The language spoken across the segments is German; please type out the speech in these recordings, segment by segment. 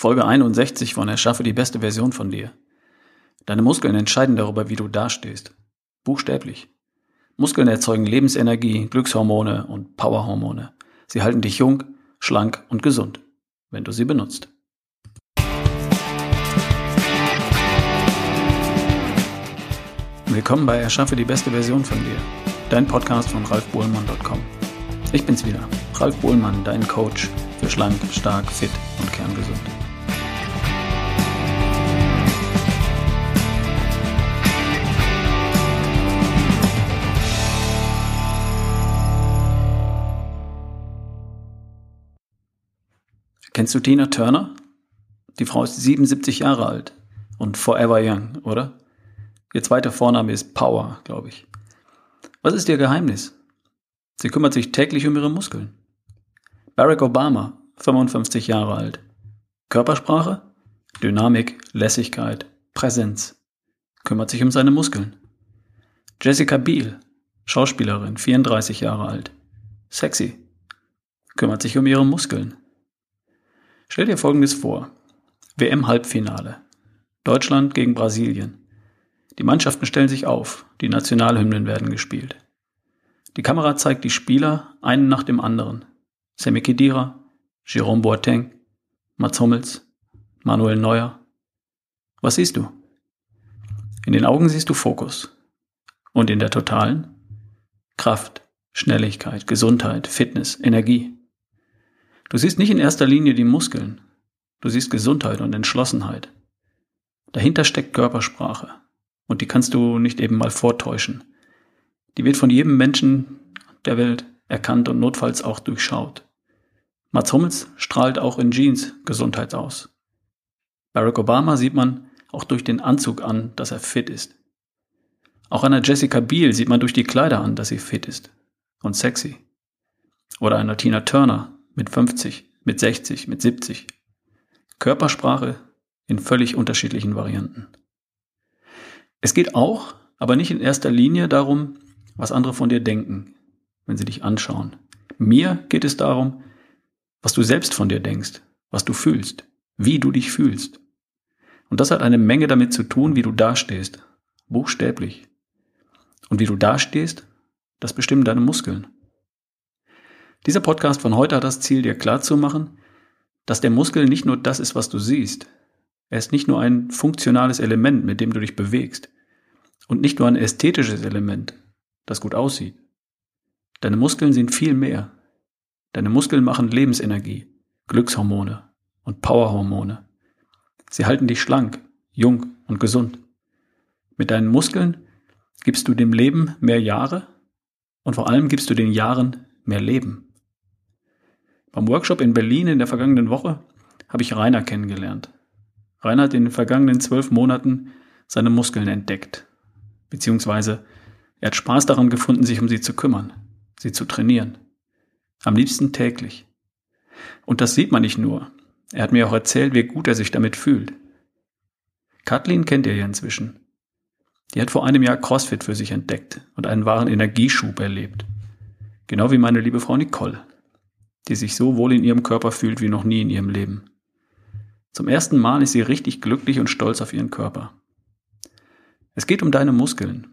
Folge 61 von Erschaffe die beste Version von dir. Deine Muskeln entscheiden darüber, wie du dastehst. Buchstäblich. Muskeln erzeugen Lebensenergie, Glückshormone und Powerhormone. Sie halten dich jung, schlank und gesund, wenn du sie benutzt. Willkommen bei Erschaffe die beste Version von dir, dein Podcast von ralfbohlmann.com. Ich bin's wieder, Ralf Bohlmann, dein Coach für schlank, stark, fit und kerngesund. Kennst du Tina Turner? Die Frau ist 77 Jahre alt und forever young, oder? Ihr zweiter Vorname ist Power, glaube ich. Was ist ihr Geheimnis? Sie kümmert sich täglich um ihre Muskeln. Barack Obama, 55 Jahre alt. Körpersprache? Dynamik, Lässigkeit, Präsenz. Kümmert sich um seine Muskeln. Jessica Biel, Schauspielerin, 34 Jahre alt. Sexy. Kümmert sich um ihre Muskeln. Stell dir Folgendes vor. WM-Halbfinale. Deutschland gegen Brasilien. Die Mannschaften stellen sich auf, die Nationalhymnen werden gespielt. Die Kamera zeigt die Spieler einen nach dem anderen. Sammy Khedira, Jerome Boateng, Mats Hummels, Manuel Neuer. Was siehst du? In den Augen siehst du Fokus. Und in der totalen? Kraft, Schnelligkeit, Gesundheit, Fitness, Energie. Du siehst nicht in erster Linie die Muskeln. Du siehst Gesundheit und Entschlossenheit. Dahinter steckt Körpersprache, und die kannst du nicht eben mal vortäuschen. Die wird von jedem Menschen der Welt erkannt und notfalls auch durchschaut. Mats Hummels strahlt auch in Jeans Gesundheit aus. Barack Obama sieht man auch durch den Anzug an, dass er fit ist. Auch einer Jessica Biel sieht man durch die Kleider an, dass sie fit ist und sexy. Oder einer Tina Turner mit 50, mit 60, mit 70. Körpersprache in völlig unterschiedlichen Varianten. Es geht auch, aber nicht in erster Linie darum, was andere von dir denken, wenn sie dich anschauen. Mir geht es darum, was du selbst von dir denkst, was du fühlst, wie du dich fühlst. Und das hat eine Menge damit zu tun, wie du dastehst, buchstäblich. Und wie du dastehst, das bestimmen deine Muskeln. Dieser Podcast von heute hat das Ziel, dir klarzumachen, dass der Muskel nicht nur das ist, was du siehst, er ist nicht nur ein funktionales Element, mit dem du dich bewegst. Und nicht nur ein ästhetisches Element, das gut aussieht. Deine Muskeln sind viel mehr. Deine Muskeln machen Lebensenergie, Glückshormone und Powerhormone. Sie halten dich schlank, jung und gesund. Mit deinen Muskeln gibst du dem Leben mehr Jahre und vor allem gibst du den Jahren mehr Leben. Beim Workshop in Berlin in der vergangenen Woche habe ich Rainer kennengelernt. Rainer hat in den vergangenen zwölf Monaten seine Muskeln entdeckt. Beziehungsweise er hat Spaß daran gefunden, sich um sie zu kümmern, sie zu trainieren. Am liebsten täglich. Und das sieht man nicht nur. Er hat mir auch erzählt, wie gut er sich damit fühlt. Kathleen kennt ihr ja inzwischen. Die hat vor einem Jahr CrossFit für sich entdeckt und einen wahren Energieschub erlebt. Genau wie meine liebe Frau Nicole, die sich so wohl in ihrem Körper fühlt wie noch nie in ihrem Leben. Zum ersten Mal ist sie richtig glücklich und stolz auf ihren Körper. Es geht um deine Muskeln.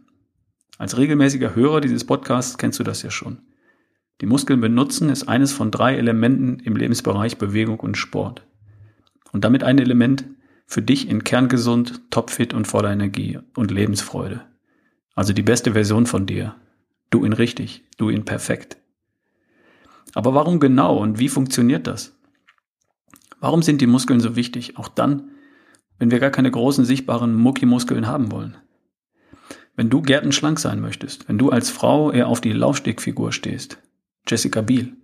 Als regelmäßiger Hörer dieses Podcasts kennst du das ja schon. Die Muskeln benutzen ist eines von drei Elementen im Lebensbereich Bewegung und Sport. Und damit ein Element für dich in kerngesund, topfit und voller Energie und Lebensfreude. Also die beste Version von dir. Du in richtig, du in perfekt. Aber warum genau und wie funktioniert das? Warum sind die Muskeln so wichtig? Auch dann, wenn wir gar keine großen sichtbaren Muckimuskeln haben wollen. Wenn du gärtenschlank sein möchtest, wenn du als Frau eher auf die Laufstegfigur stehst, Jessica Biel,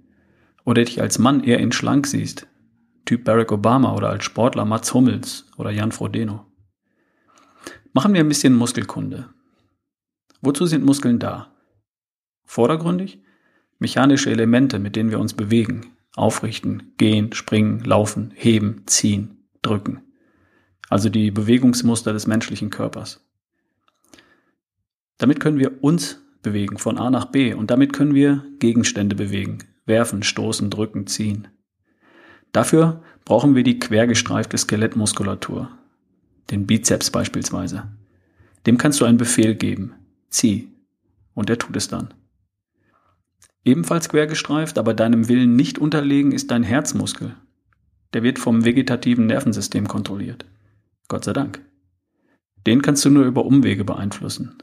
oder dich als Mann eher in schlank siehst, Typ Barack Obama oder als Sportler Mats Hummels oder Jan Frodeno. Machen wir ein bisschen Muskelkunde. Wozu sind Muskeln da? Vordergründig? Mechanische Elemente, mit denen wir uns bewegen, Aufrichten, gehen, springen, laufen, heben, ziehen, drücken. Also die Bewegungsmuster des menschlichen Körpers. Damit können wir uns bewegen von A nach B und damit können wir Gegenstände bewegen, werfen, stoßen, drücken, ziehen. Dafür brauchen wir die quergestreifte Skelettmuskulatur, den Bizeps beispielsweise. Dem kannst du einen Befehl geben, zieh, und er tut es dann. Ebenfalls quergestreift, aber deinem Willen nicht unterlegen, ist dein Herzmuskel. Der wird vom vegetativen Nervensystem kontrolliert. Gott sei Dank. Den kannst du nur über Umwege beeinflussen.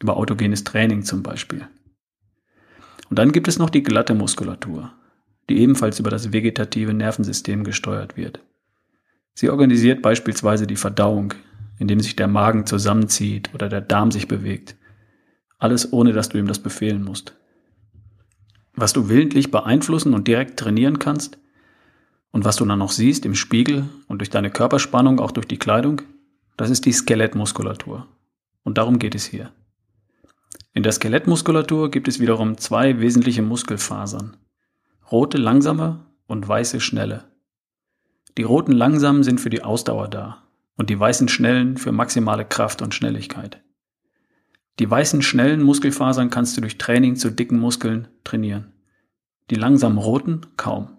Über autogenes Training zum Beispiel. Und dann gibt es noch die glatte Muskulatur, die ebenfalls über das vegetative Nervensystem gesteuert wird. Sie organisiert beispielsweise die Verdauung, indem sich der Magen zusammenzieht oder der Darm sich bewegt. Alles ohne dass du ihm das befehlen musst. Was du willentlich beeinflussen und direkt trainieren kannst und was du dann noch siehst im Spiegel und durch deine Körperspannung, auch durch die Kleidung, das ist die Skelettmuskulatur. Und darum geht es hier. In der Skelettmuskulatur gibt es wiederum zwei wesentliche Muskelfasern. Rote langsame und weiße schnelle. Die roten langsamen sind für die Ausdauer da und die weißen schnellen für maximale Kraft und Schnelligkeit. Die weißen schnellen Muskelfasern kannst du durch Training zu dicken Muskeln trainieren. Die langsamen roten kaum.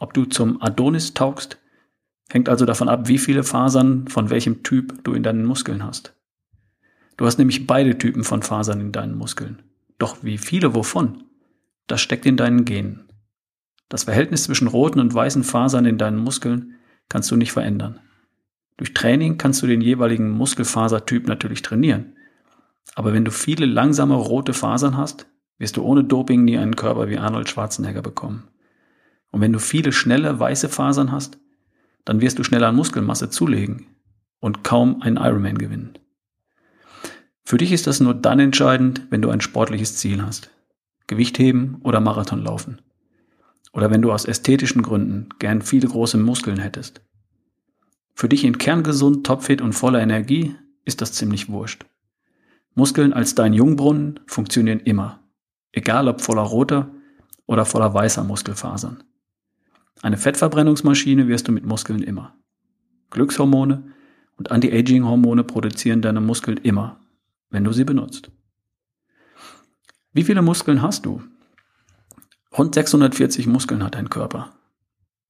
Ob du zum Adonis taugst, hängt also davon ab, wie viele Fasern von welchem Typ du in deinen Muskeln hast. Du hast nämlich beide Typen von Fasern in deinen Muskeln. Doch wie viele wovon? Das steckt in deinen Genen. Das Verhältnis zwischen roten und weißen Fasern in deinen Muskeln kannst du nicht verändern. Durch Training kannst du den jeweiligen Muskelfasertyp natürlich trainieren. Aber wenn du viele langsame rote Fasern hast, wirst du ohne Doping nie einen Körper wie Arnold Schwarzenegger bekommen. Und wenn du viele schnelle weiße Fasern hast, dann wirst du schneller an Muskelmasse zulegen und kaum einen Ironman gewinnen. Für dich ist das nur dann entscheidend, wenn du ein sportliches Ziel hast. Gewichtheben oder Marathon laufen. Oder wenn du aus ästhetischen Gründen gern viele große Muskeln hättest. Für dich in kerngesund, topfit und voller Energie ist das ziemlich wurscht. Muskeln als dein Jungbrunnen funktionieren immer. Egal ob voller roter oder voller weißer Muskelfasern. Eine Fettverbrennungsmaschine wirst du mit Muskeln immer. Glückshormone und Anti-Aging-Hormone produzieren deine Muskeln immer, wenn du sie benutzt. Wie viele Muskeln hast du? Rund 640 Muskeln hat dein Körper.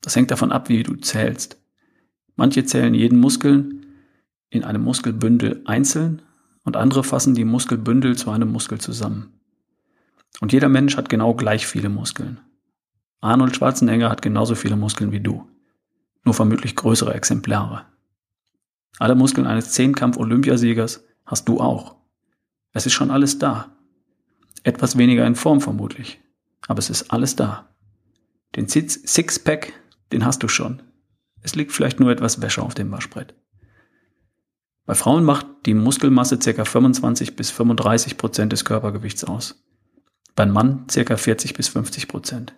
Das hängt davon ab, wie du zählst. Manche zählen jeden Muskel in einem Muskelbündel einzeln und andere fassen die Muskelbündel zu einem Muskel zusammen. Und jeder Mensch hat genau gleich viele Muskeln. Arnold Schwarzenegger hat genauso viele Muskeln wie du, nur vermutlich größere Exemplare. Alle Muskeln eines Zehnkampf-Olympiasiegers hast du auch. Es ist schon alles da. Etwas weniger in Form vermutlich, aber es ist alles da. Den Sixpack, den hast du schon. Es liegt vielleicht nur etwas Wäsche auf dem Waschbrett. Bei Frauen macht die Muskelmasse ca. 25 bis 35 Prozent des Körpergewichts aus. Beim Mann ca. 40 bis 50 Prozent.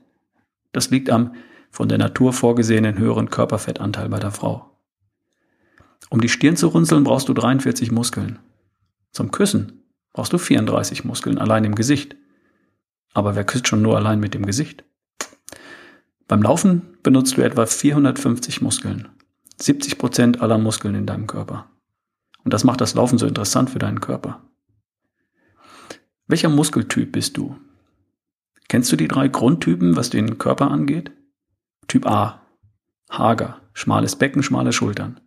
Das liegt am von der Natur vorgesehenen höheren Körperfettanteil bei der Frau. Um die Stirn zu runzeln, brauchst du 43 Muskeln. Zum Küssen brauchst du 34 Muskeln allein im Gesicht. Aber wer küsst schon nur allein mit dem Gesicht? Beim Laufen benutzt du etwa 450 Muskeln. 70 Prozent aller Muskeln in deinem Körper. Und das macht das Laufen so interessant für deinen Körper. Welcher Muskeltyp bist du? Kennst du die drei Grundtypen, was den Körper angeht? Typ A. Hager, schmales Becken, schmale Schultern.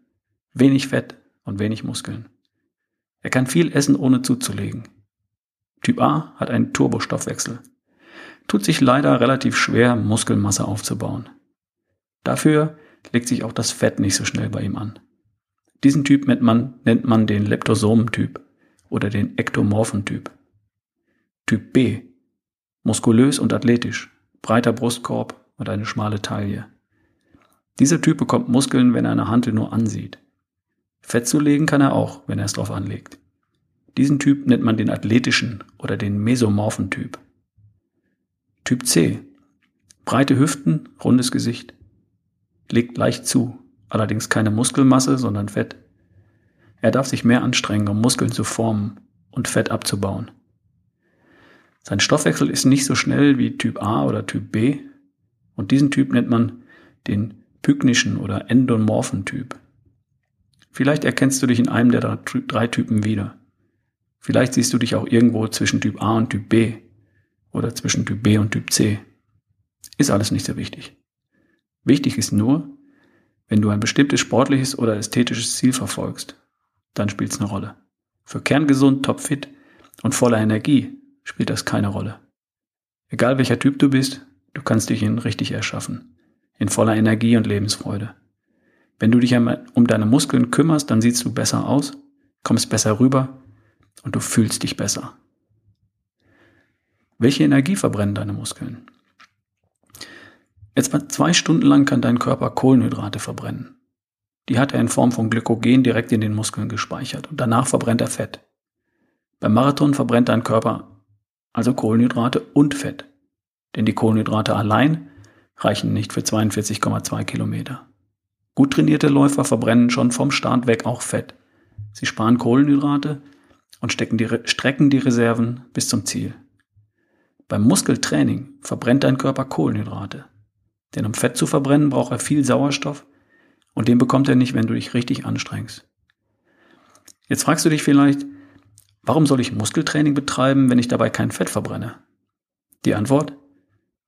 Wenig Fett und wenig Muskeln. Er kann viel essen, ohne zuzulegen. Typ A hat einen Turbostoffwechsel. Tut sich leider relativ schwer, Muskelmasse aufzubauen. Dafür legt sich auch das Fett nicht so schnell bei ihm an. Diesen Typ nennt man, nennt man den Leptosomentyp oder den Ektomorphentyp. Typ B. Muskulös und athletisch, breiter Brustkorb und eine schmale Taille. Dieser Typ bekommt Muskeln, wenn er eine Hantel nur ansieht. Fett zulegen kann er auch, wenn er es drauf anlegt. Diesen Typ nennt man den athletischen oder den mesomorphen Typ. Typ C. Breite Hüften, rundes Gesicht. Legt leicht zu, allerdings keine Muskelmasse, sondern Fett. Er darf sich mehr anstrengen, um Muskeln zu formen und Fett abzubauen. Sein Stoffwechsel ist nicht so schnell wie Typ A oder Typ B und diesen Typ nennt man den pygnischen oder endomorphen Typ. Vielleicht erkennst du dich in einem der drei Typen wieder. Vielleicht siehst du dich auch irgendwo zwischen Typ A und Typ B oder zwischen Typ B und Typ C. Ist alles nicht so wichtig. Wichtig ist nur, Wenn du ein bestimmtes sportliches oder ästhetisches Ziel verfolgst, dann spielt es eine Rolle. Für kerngesund, topfit und voller Energie spielt das keine Rolle. Egal welcher Typ du bist, du kannst dich in richtig erschaffen. In voller Energie und Lebensfreude. Wenn du dich um deine Muskeln kümmerst, dann siehst du besser aus, kommst besser rüber und du fühlst dich besser. Welche Energie verbrennen deine Muskeln? Etwa zwei Stunden lang kann dein Körper Kohlenhydrate verbrennen. Die hat er in Form von Glykogen direkt in den Muskeln gespeichert und danach verbrennt er Fett. Beim Marathon verbrennt dein Körper also Kohlenhydrate und Fett. Denn die Kohlenhydrate allein reichen nicht für 42,2 Kilometer. Gut trainierte Läufer verbrennen schon vom Start weg auch Fett. Sie sparen Kohlenhydrate und die, strecken die Reserven bis zum Ziel. Beim Muskeltraining verbrennt dein Körper Kohlenhydrate. Denn um Fett zu verbrennen, braucht er viel Sauerstoff und den bekommt er nicht, wenn du dich richtig anstrengst. Jetzt fragst du dich vielleicht, warum soll ich Muskeltraining betreiben, wenn ich dabei kein Fett verbrenne? Die Antwort,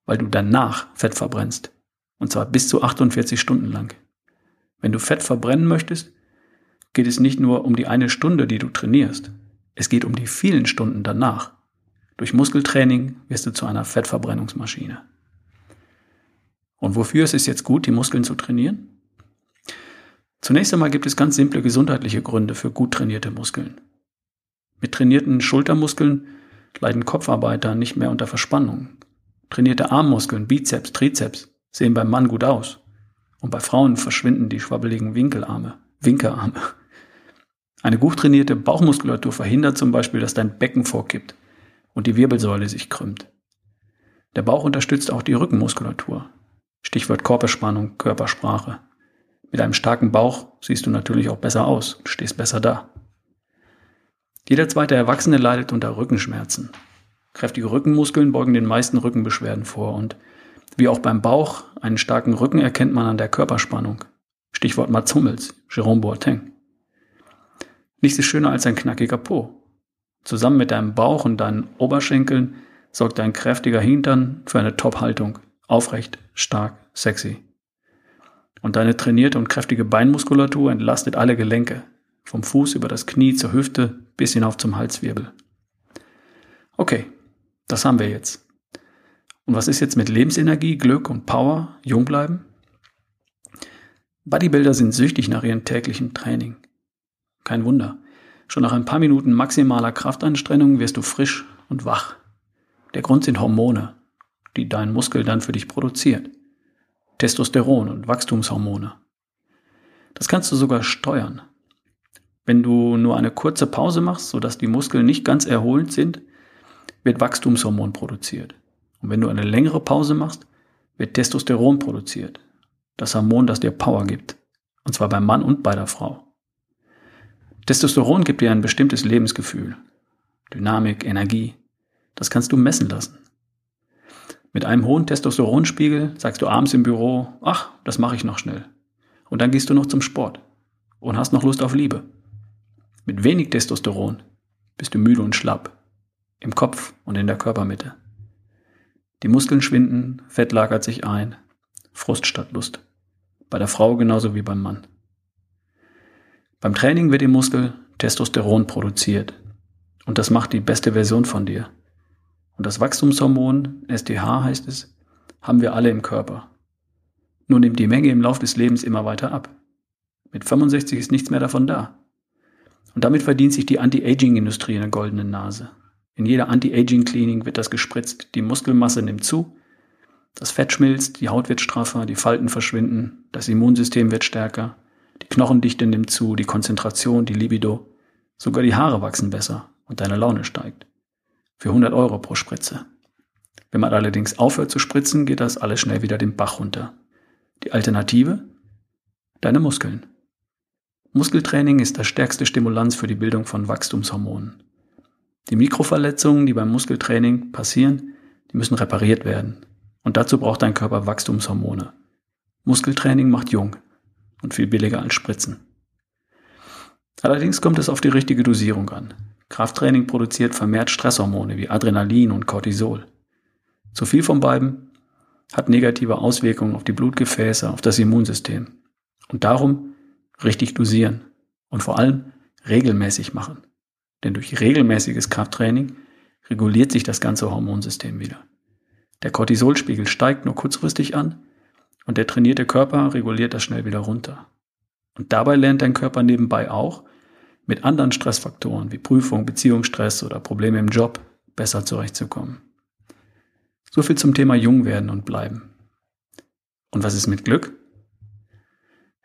weil du danach Fett verbrennst. Und zwar bis zu 48 Stunden lang. Wenn du Fett verbrennen möchtest, geht es nicht nur um die eine Stunde, die du trainierst. Es geht um die vielen Stunden danach. Durch Muskeltraining wirst du zu einer Fettverbrennungsmaschine. Und wofür ist es jetzt gut, die Muskeln zu trainieren? Zunächst einmal gibt es ganz simple gesundheitliche Gründe für gut trainierte Muskeln. Mit trainierten Schultermuskeln leiden Kopfarbeiter nicht mehr unter Verspannung. Trainierte Armmuskeln, Bizeps, Trizeps sehen beim Mann gut aus. Und bei Frauen verschwinden die schwabbeligen Winkelarme, Winkerarme. Eine gut trainierte Bauchmuskulatur verhindert zum Beispiel, dass dein Becken vorkippt und die Wirbelsäule sich krümmt. Der Bauch unterstützt auch die Rückenmuskulatur. Stichwort Körperspannung, Körpersprache. Mit einem starken Bauch siehst du natürlich auch besser aus und stehst besser da. Jeder zweite Erwachsene leidet unter Rückenschmerzen. Kräftige Rückenmuskeln beugen den meisten Rückenbeschwerden vor und wie auch beim Bauch, einen starken Rücken erkennt man an der Körperspannung. Stichwort Mats Hummels, Jerome Boateng. Nichts ist schöner als ein knackiger Po. Zusammen mit deinem Bauch und deinen Oberschenkeln sorgt dein kräftiger Hintern für eine Top-Haltung. Aufrecht, stark, sexy. Und deine trainierte und kräftige Beinmuskulatur entlastet alle Gelenke. Vom Fuß über das Knie zur Hüfte bis hinauf zum Halswirbel. Okay, das haben wir jetzt. Und was ist jetzt mit Lebensenergie, Glück und Power, jung bleiben? Bodybuilder sind süchtig nach ihrem täglichen Training. Kein Wunder. Schon nach ein paar Minuten maximaler Kraftanstrengung wirst du frisch und wach. Der Grund sind Hormone, die dein Muskel dann für dich produziert. Testosteron und Wachstumshormone. Das kannst du sogar steuern. Wenn du nur eine kurze Pause machst, sodass die Muskeln nicht ganz erholend sind, wird Wachstumshormon produziert. Und wenn du eine längere Pause machst, wird Testosteron produziert. Das Hormon, das dir Power gibt. Und zwar beim Mann und bei der Frau. Testosteron gibt dir ein bestimmtes Lebensgefühl, Dynamik, Energie. Das kannst du messen lassen. Mit einem hohen Testosteronspiegel sagst du abends im Büro, ach, das mache ich noch schnell. Und dann gehst du noch zum Sport und hast noch Lust auf Liebe. Mit wenig Testosteron bist du müde und schlapp, im Kopf und in der Körpermitte. Die Muskeln schwinden, Fett lagert sich ein, Frust statt Lust. Bei der Frau genauso wie beim Mann. Beim Training wird im Muskel Testosteron produziert. Und das macht die beste Version von dir. Und das Wachstumshormon, STH heißt es, haben wir alle im Körper. Nur nimmt die Menge im Lauf des Lebens immer weiter ab. Mit 65 ist nichts mehr davon da. Und damit verdient sich die Anti-Aging-Industrie eine goldene Nase. In jeder Anti-Aging-Klinik wird das gespritzt, die Muskelmasse nimmt zu, das Fett schmilzt, die Haut wird straffer, die Falten verschwinden, das Immunsystem wird stärker, die Knochendichte nimmt zu, die Konzentration, die Libido. Sogar die Haare wachsen besser und deine Laune steigt. Für 100 Euro pro Spritze. Wenn man allerdings aufhört zu spritzen, geht das alles schnell wieder den Bach runter. Die Alternative? Deine Muskeln. Muskeltraining ist das stärkste Stimulanz für die Bildung von Wachstumshormonen. Die Mikroverletzungen, die beim Muskeltraining passieren, die müssen repariert werden. Und dazu braucht dein Körper Wachstumshormone. Muskeltraining macht jung und viel billiger als Spritzen. Allerdings kommt es auf die richtige Dosierung an. Krafttraining produziert vermehrt Stresshormone wie Adrenalin und Cortisol. Zu viel von beiden hat negative Auswirkungen auf die Blutgefäße, auf das Immunsystem. Und darum richtig dosieren und vor allem regelmäßig machen. Denn durch regelmäßiges Krafttraining reguliert sich das ganze Hormonsystem wieder. Der Cortisolspiegel steigt nur kurzfristig an und der trainierte Körper reguliert das schnell wieder runter. Und dabei lernt dein Körper nebenbei auch, mit anderen Stressfaktoren wie Prüfung, Beziehungsstress oder Probleme im Job besser zurechtzukommen. So viel zum Thema jung werden und bleiben. Und was ist mit Glück?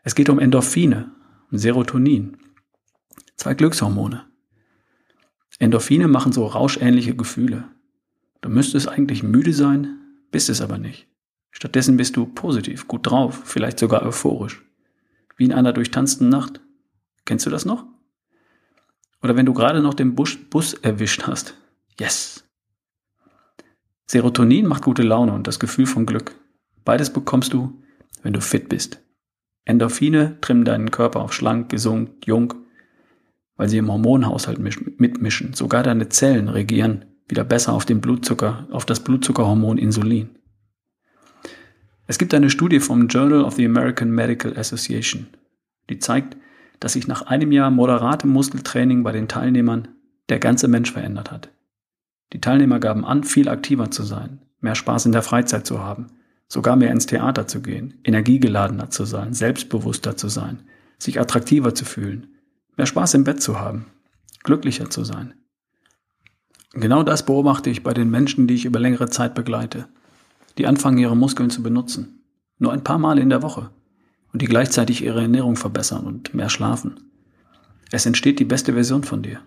Es geht um Endorphine und Serotonin, zwei Glückshormone. Endorphine machen so rauschähnliche Gefühle. Du müsstest eigentlich müde sein, bist es aber nicht. Stattdessen bist du positiv, gut drauf, vielleicht sogar euphorisch. Wie in einer durchtanzten Nacht. Kennst du das noch? Oder wenn du gerade noch den Bus, Bus erwischt hast. Yes. Serotonin macht gute Laune und das Gefühl von Glück. Beides bekommst du, wenn du fit bist. Endorphine trimmen deinen Körper auf schlank, gesund, jung, weil sie im Hormonhaushalt mitmischen. Sogar deine Zellen regieren wieder besser auf den Blutzucker, auf das Blutzuckerhormon Insulin. Es gibt eine Studie vom Journal of the American Medical Association, die zeigt, dass sich nach einem Jahr moderatem Muskeltraining bei den Teilnehmern der ganze Mensch verändert hat. Die Teilnehmer gaben an, viel aktiver zu sein, mehr Spaß in der Freizeit zu haben, sogar mehr ins Theater zu gehen, energiegeladener zu sein, selbstbewusster zu sein, sich attraktiver zu fühlen, mehr Spaß im Bett zu haben, glücklicher zu sein. Genau das beobachte ich bei den Menschen, die ich über längere Zeit begleite, die anfangen, ihre Muskeln zu benutzen. Nur ein paar Mal in der Woche. Und die gleichzeitig ihre Ernährung verbessern und mehr schlafen. Es entsteht die beste Version von dir.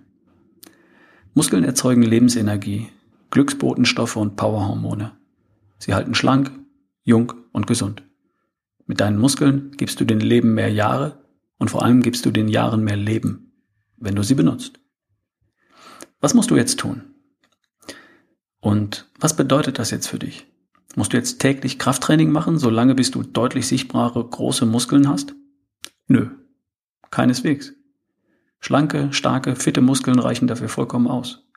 Muskeln erzeugen Lebensenergie, Glücksbotenstoffe und Powerhormone. Sie halten schlank, jung und gesund. Mit deinen Muskeln gibst du den Leben mehr Jahre und vor allem gibst du den Jahren mehr Leben, wenn du sie benutzt. Was musst du jetzt tun? Und was bedeutet das jetzt für dich? Musst du jetzt täglich Krafttraining machen, solange bis du deutlich sichtbare große Muskeln hast? Nö, keineswegs. Schlanke, starke, fitte Muskeln reichen dafür vollkommen aus.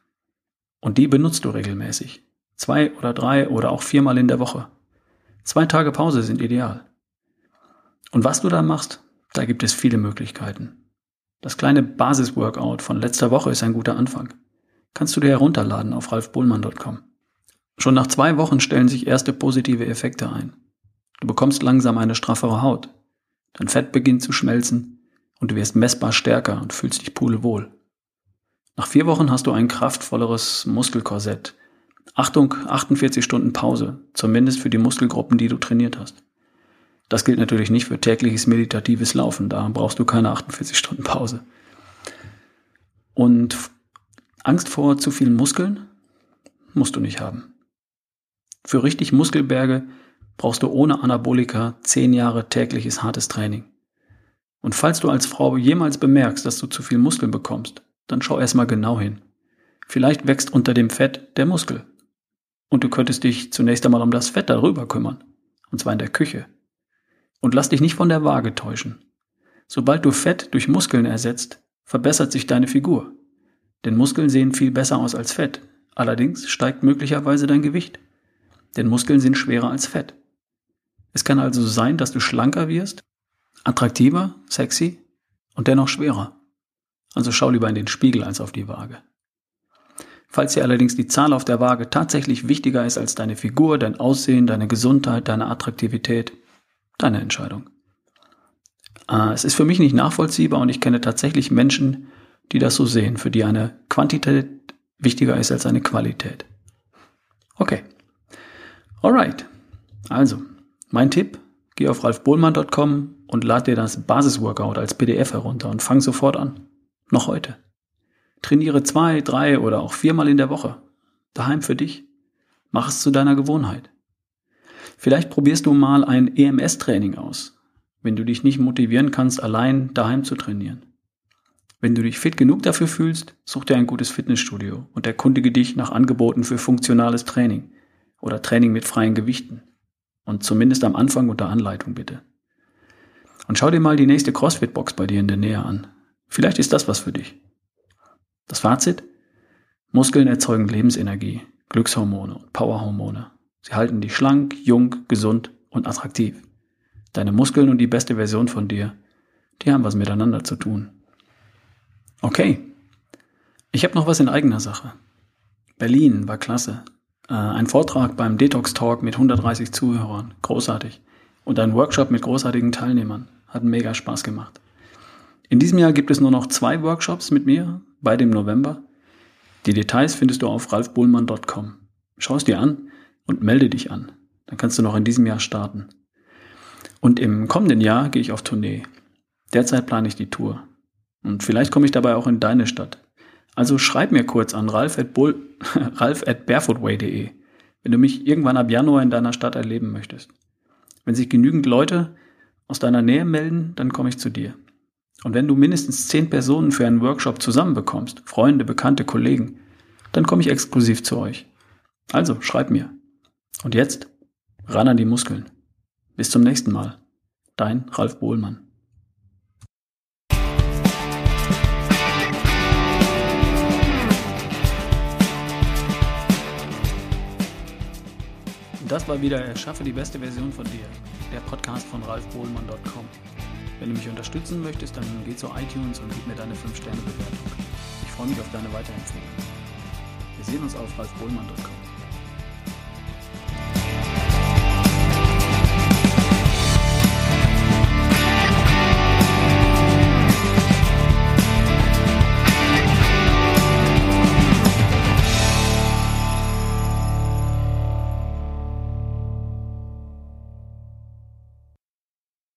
Und die benutzt du regelmäßig. Zwei oder drei oder auch viermal in der Woche. Zwei Tage Pause sind ideal. Und was du da machst, da gibt es viele Möglichkeiten. Das kleine Basis-Workout von letzter Woche ist ein guter Anfang. Kannst du dir herunterladen auf ralfbullmann.com. Schon nach zwei Wochen stellen sich erste positive Effekte ein. Du bekommst langsam eine straffere Haut. Dein Fett beginnt zu schmelzen und du wirst messbar stärker und fühlst dich pudelwohl. Nach vier Wochen hast du ein kraftvolleres Muskelkorsett, Achtung, 48 Stunden Pause, zumindest für die Muskelgruppen, die du trainiert hast. Das gilt natürlich nicht für tägliches meditatives Laufen, da brauchst du keine 48 Stunden Pause. Und Angst vor zu vielen Muskeln musst du nicht haben. Für richtig Muskelberge brauchst du ohne Anabolika 10 Jahre tägliches hartes Training. Und falls du als Frau jemals bemerkst, dass du zu viel Muskeln bekommst, dann schau erstmal genau hin. Vielleicht wächst unter dem Fett der Muskel. Und du könntest dich zunächst einmal um das Fett darüber kümmern. Und zwar in der Küche. Und lass dich nicht von der Waage täuschen. Sobald du Fett durch Muskeln ersetzt, verbessert sich deine Figur. Denn Muskeln sehen viel besser aus als Fett. Allerdings steigt möglicherweise dein Gewicht. Denn Muskeln sind schwerer als Fett. Es kann also sein, dass du schlanker wirst, attraktiver, sexy und dennoch schwerer. Also schau lieber in den Spiegel als auf die Waage. Falls dir allerdings die Zahl auf der Waage tatsächlich wichtiger ist als deine Figur, dein Aussehen, deine Gesundheit, deine Attraktivität, deine Entscheidung. Äh, es ist für mich nicht nachvollziehbar und ich kenne tatsächlich Menschen, die das so sehen, für die eine Quantität wichtiger ist als eine Qualität. Okay. Alright. Also, mein Tipp, geh auf ralfbohlmann.com und lad dir das Basisworkout als PDF herunter und fang sofort an. Noch heute. Trainiere zwei, drei oder auch viermal in der Woche. Daheim für dich. Mach es zu deiner Gewohnheit. Vielleicht probierst du mal ein EMS-Training aus, wenn du dich nicht motivieren kannst, allein daheim zu trainieren. Wenn du dich fit genug dafür fühlst, such dir ein gutes Fitnessstudio und erkundige dich nach Angeboten für funktionales Training oder Training mit freien Gewichten. Und zumindest am Anfang unter Anleitung bitte. Und schau dir mal die nächste CrossFit-Box bei dir in der Nähe an. Vielleicht ist das was für dich. Das Fazit? Muskeln erzeugen Lebensenergie, Glückshormone und Powerhormone. Sie halten dich schlank, jung, gesund und attraktiv. Deine Muskeln und die beste Version von dir, die haben was miteinander zu tun. Okay. Ich habe noch was in eigener Sache. Berlin war klasse. Äh, ein Vortrag beim Detox Talk mit 130 Zuhörern. Großartig. Und ein Workshop mit großartigen Teilnehmern. Hat mega Spaß gemacht. In diesem Jahr gibt es nur noch zwei Workshops mit mir, beide im November. Die Details findest du auf ralfbohlmann.com. Schau es dir an und melde dich an. Dann kannst du noch in diesem Jahr starten. Und im kommenden Jahr gehe ich auf Tournee. Derzeit plane ich die Tour. Und vielleicht komme ich dabei auch in deine Stadt. Also schreib mir kurz an ralf at, ralf at barefootway.de, wenn du mich irgendwann ab Januar in deiner Stadt erleben möchtest. Wenn sich genügend Leute aus deiner Nähe melden, dann komme ich zu dir. Und wenn du mindestens zehn Personen für einen Workshop zusammenbekommst, Freunde, Bekannte, Kollegen, dann komme ich exklusiv zu euch. Also, schreib mir. Und jetzt, ran an die Muskeln. Bis zum nächsten Mal. Dein Ralf Bohlmann. War wieder Erschaffe die beste Version von dir, der Podcast von ralfbohlmann.com. Wenn du mich unterstützen möchtest, dann geh zu iTunes und gib mir deine 5-Sterne-Bewertung. Ich freue mich auf deine Weiterempfehlung. Wir sehen uns auf ralfbohlmann.com.